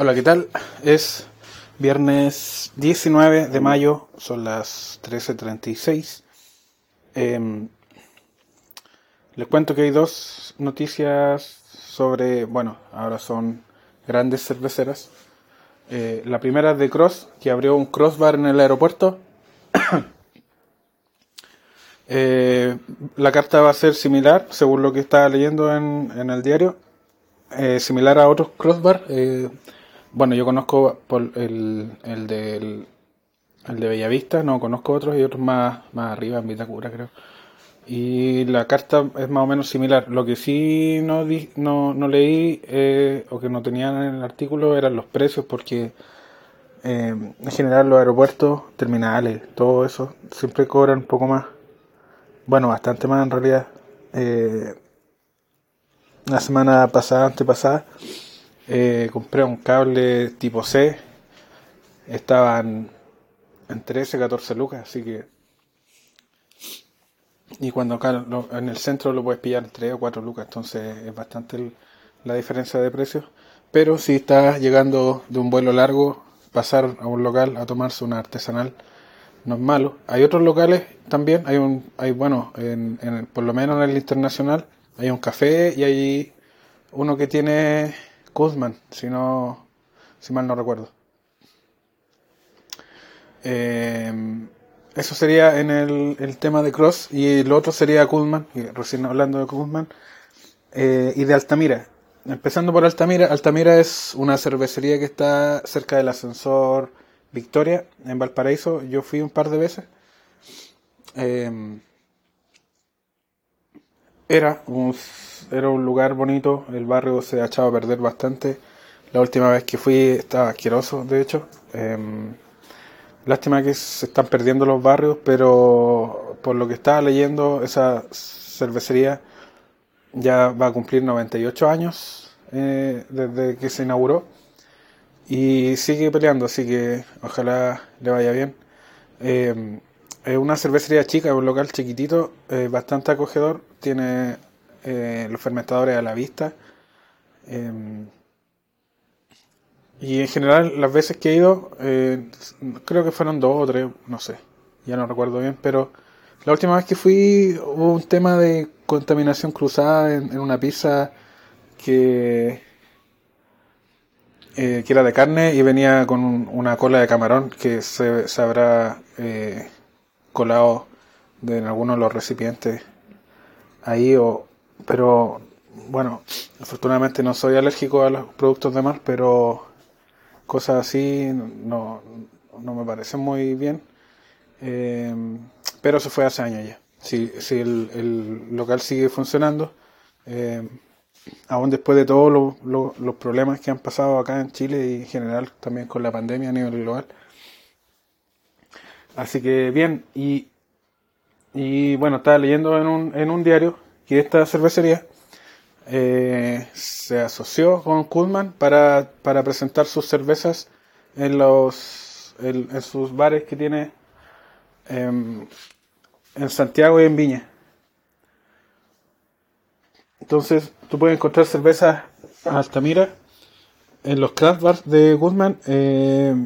Hola, ¿qué tal? Es viernes 19 de mayo, son las 13.36. Em, les cuento que hay dos noticias sobre, bueno, ahora son grandes cerveceras. Eh, la primera es de Cross, que abrió un crossbar en el aeropuerto. Eh, la carta va a ser similar, según lo que estaba leyendo en, en el diario, eh, similar a otros crossbar. Bueno, yo conozco por el, el, del, el de Bellavista, no conozco otros y otros más, más arriba en Vitacura, creo. Y la carta es más o menos similar. Lo que sí no, di, no, no leí eh, o que no tenían en el artículo eran los precios, porque eh, en general los aeropuertos, terminales, todo eso, siempre cobran un poco más. Bueno, bastante más en realidad. Eh, la semana pasada, antepasada, eh, compré un cable tipo C. Estaban en 13, 14 lucas, así que. Y cuando acá en el centro lo puedes pillar en 3 o 4 lucas, entonces es bastante el, la diferencia de precios. Pero si estás llegando de un vuelo largo, pasar a un local a tomarse una artesanal no es malo. Hay otros locales también, hay un, hay bueno, en, en, por lo menos en el internacional, hay un café y hay uno que tiene Kuzman, si no, si mal no recuerdo. Eh, eso sería en el, el, tema de Cross y el otro sería Kuzman, recién hablando de Kuzman, eh, y de Altamira. Empezando por Altamira, Altamira es una cervecería que está cerca del ascensor Victoria, en Valparaíso. Yo fui un par de veces. Eh, era un, era un lugar bonito, el barrio se ha echado a perder bastante. La última vez que fui estaba asqueroso, de hecho. Eh, lástima que se están perdiendo los barrios, pero por lo que estaba leyendo, esa cervecería ya va a cumplir 98 años eh, desde que se inauguró y sigue peleando, así que ojalá le vaya bien. Eh, es una cervecería chica, un local chiquitito, eh, bastante acogedor, tiene eh, los fermentadores a la vista. Eh, y en general, las veces que he ido, eh, creo que fueron dos o tres, no sé, ya no recuerdo bien, pero la última vez que fui hubo un tema de contaminación cruzada en, en una pizza que, eh, que era de carne y venía con un, una cola de camarón que se, se habrá eh, colado de en alguno de los recipientes ahí, o, pero bueno, afortunadamente no soy alérgico a los productos de mar, pero cosas así no, no me parecen muy bien. Eh, pero eso fue hace años ya. Si, si el, local sigue funcionando, eh, aún después de todos lo, los problemas que han pasado acá en Chile y en general también con la pandemia a nivel global. Así que bien, y, y bueno, estaba leyendo en un, en un diario que esta cervecería eh, se asoció con Kuhlman para, para presentar sus cervezas en los en, sus bares que tiene eh, en Santiago y en Viña. Entonces, tú puedes encontrar cervezas Altamira en los craft bars de Guzmán. Eh,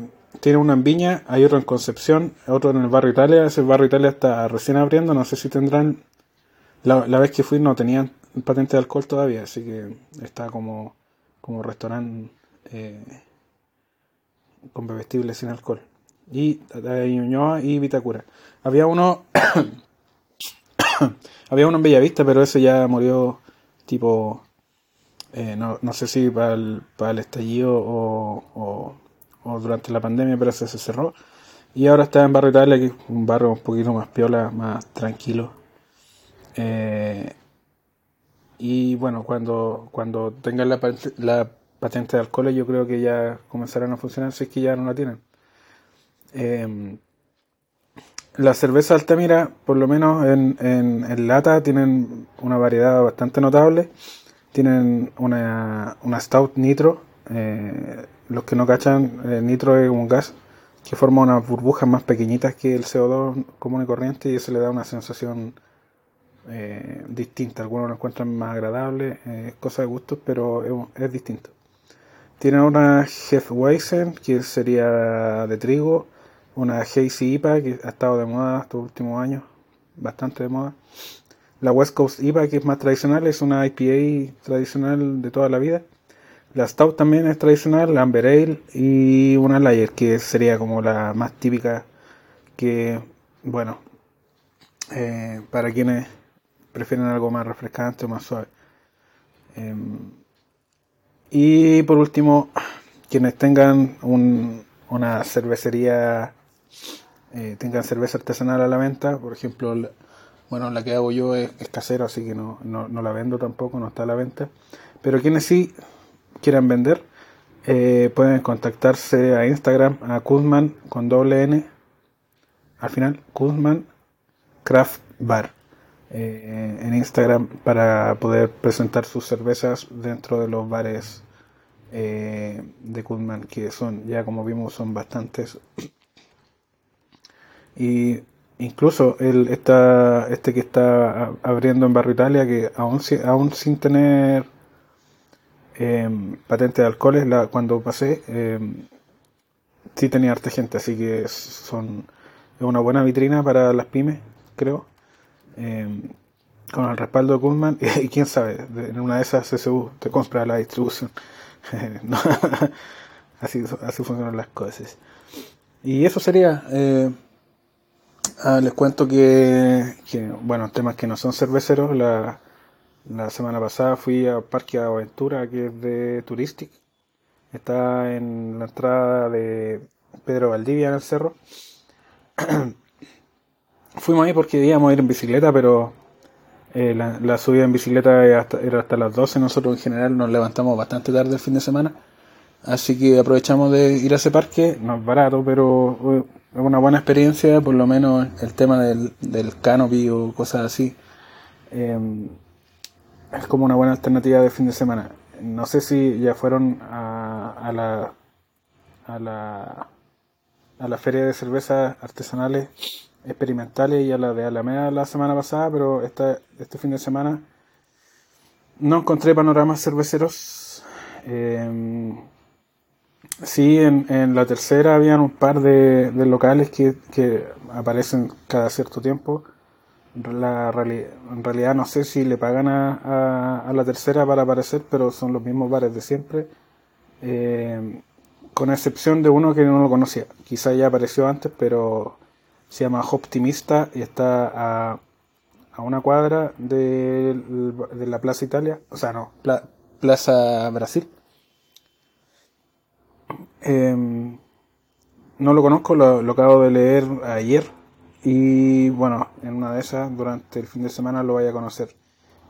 tiene una en Viña, hay otro en Concepción, otro en el barrio Italia. Ese barrio Italia está recién abriendo, no sé si tendrán. La, vez que fui no tenían patente de alcohol todavía, así que está como, como restaurante eh, con bebestibles sin alcohol. Y hay Ñuñoa y Vitacura. Había uno. había uno en Bellavista, pero ese ya murió tipo. Eh, no, no, sé si para el, para el estallido o, o, o, durante la pandemia, pero ese se cerró. Y ahora está en Barrio Italia, que es un barrio un poquito más piola, más tranquilo. Eh, y bueno, cuando, cuando tengan la, la, patente de alcohol, yo creo que ya comenzarán a funcionar, si es que ya no la tienen. Eh, la cerveza Altamira, por lo menos en, en, en, lata, tienen una variedad bastante notable. Tienen una, una Stout Nitro. Eh, los que no cachan, eh, Nitro es un gas que forma unas burbujas más pequeñitas que el CO2 común y corriente y eso le da una sensación eh, distinta. Algunos lo encuentran más agradable, eh, cosa de gustos, pero es, distinto. Tienen una Hefeweizen, que sería de trigo, una Hazy IPA, que ha estado de moda estos últimos años, bastante de moda. La West Coast IPA, que es más tradicional, es una IPA tradicional de toda la vida. La Stout también es tradicional, la Amber Ale y una Lager, que sería como la más típica que, bueno, eh, para quienes prefieren algo más refrescante o más suave. Em, y por último, quienes tengan una cervecería, eh, tengan cerveza artesanal a la venta, por ejemplo, bueno, la que hago yo es, casera, así que no, la vendo tampoco, no está a la venta. Pero quienes sí quieran vender, eh, pueden contactarse a Instagram, a Kuzman con doble N, al final, Kuzman Craft Bar. Eh, en Instagram para poder presentar sus cervezas dentro de los bares eh, de Kuzman, que son, ya como vimos, son bastantes. Y incluso el, esta, este que está abriendo en Barrio Italia, que aún, aún sin tener em, patente de alcoholes, cuando pasé, eh, sí tenía harta gente, así que son es una buena vitrina para las pymes, creo. Em, con el respaldo de Kuzman y, quién sabe, en una de esas CSU te compra la distribución. así, funcionan las cosas. Y eso sería. Eh, ah, les cuento que, bueno, temas que no son cerveceros. La, la semana pasada fui al Parque Aventura, que es de Touristic. Está en la entrada de Pedro Valdivia en el cerro. Fuimos ahí porque íbamos a ir en bicicleta, pero eh, la, subida en bicicleta era hasta, las 12. Nosotros en general nos levantamos bastante tarde el fin de semana. Así que aprovechamos de ir a ese parque. No es barato, pero eh, es una buena experiencia. Por lo menos el tema del, del canopy o cosas así. Em, es como una buena alternativa de fin de semana. No sé si ya fueron a, a la a la a la feria de cervezas artesanales experimentales y a la de Alameda la semana pasada, pero esta, este fin de semana no encontré panoramas cerveceros. Eh, sí, en, en, la tercera habían un par de, de locales que, que, aparecen cada cierto tiempo. La en realidad no sé si le pagan a, a, la tercera para aparecer, pero son los mismos bares de siempre. Eh, con excepción de uno que no lo conocía. Quizá ya apareció antes, pero se llama Optimista y está a, a una cuadra de, de, la Plaza Italia, o sea, no, Plaza Brasil. Em, no lo conozco, lo, acabo de leer ayer y bueno, en una de esas durante el fin de semana lo vaya a conocer.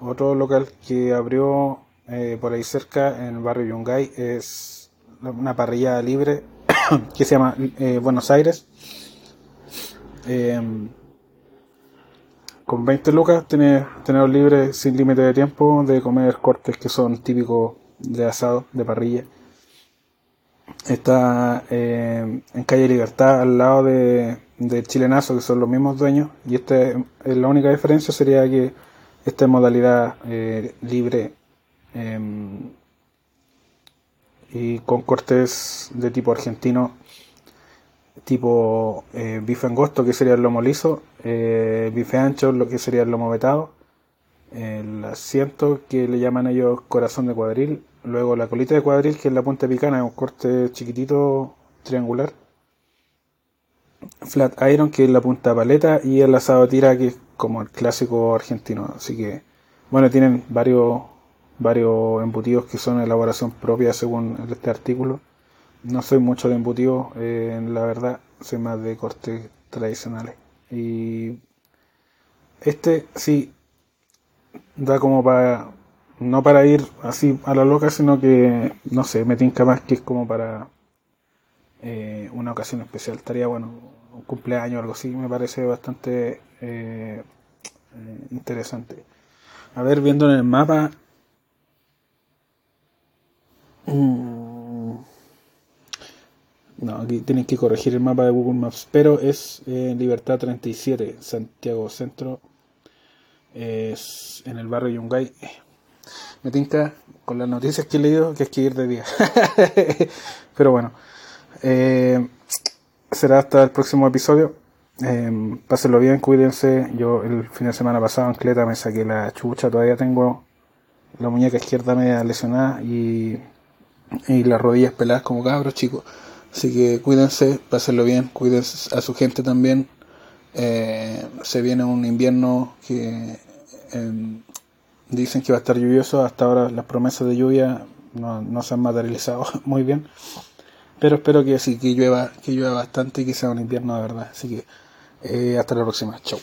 Otro local que abrió eh, por ahí cerca en el barrio Yungay es una parrilla libre que se llama eh, Buenos Aires Em, con 20 lucas tenés tener libre sin límite de tiempo de comer cortes que son típicos de asado, de parrilla. Está em, en calle Libertad al lado de, Chilenazo, que son los mismos dueños. Y este, la única diferencia sería que esta modalidad eh, libre em, y con cortes de tipo argentino tipo eh, bife angosto, que sería el lomo liso, eh, bife ancho, lo que sería el lomo vetado, el asiento, que le llaman ellos corazón de cuadril, luego la colita de cuadril, que es la punta picana, es un corte chiquitito triangular, flat iron, que es la punta paleta, y el asado tira, que es como el clásico argentino. Así que, bueno, tienen varios, varios embutidos que son elaboración propia según este artículo no soy mucho de embutido, eh, la verdad, soy más de cortes tradicionales. Y este sí da como para, no para ir así a la loca, sino que, no sé, me tinca más que es como para eh, una ocasión especial. Estaría bueno, un cumpleaños o algo así, me parece bastante eh, interesante. A ver, viendo en el mapa. Mm, no, aquí tienen que corregir el mapa de Google Maps, pero es en Libertad 37, Santiago Centro. Es en el barrio Yungay. me tinca con las noticias que he leído que es que ir de día. Pero bueno, eh, será hasta el próximo episodio. Eh, pásenlo bien, cuídense. Yo el fin de semana pasado en Cleta me saqué la chucha, todavía tengo la muñeca izquierda media lesionada y, y las rodillas peladas como cabros, chicos. Así que cuídense, pásenlo bien, cuídense a su gente también. Eh, se viene un invierno que em, dicen que va a estar lluvioso. Hasta ahora las promesas de lluvia no se han materializado muy bien. Pero espero que sí, que llueva, que llueva bastante y que sea un invierno de verdad. Así que eh, hasta la próxima. Chau.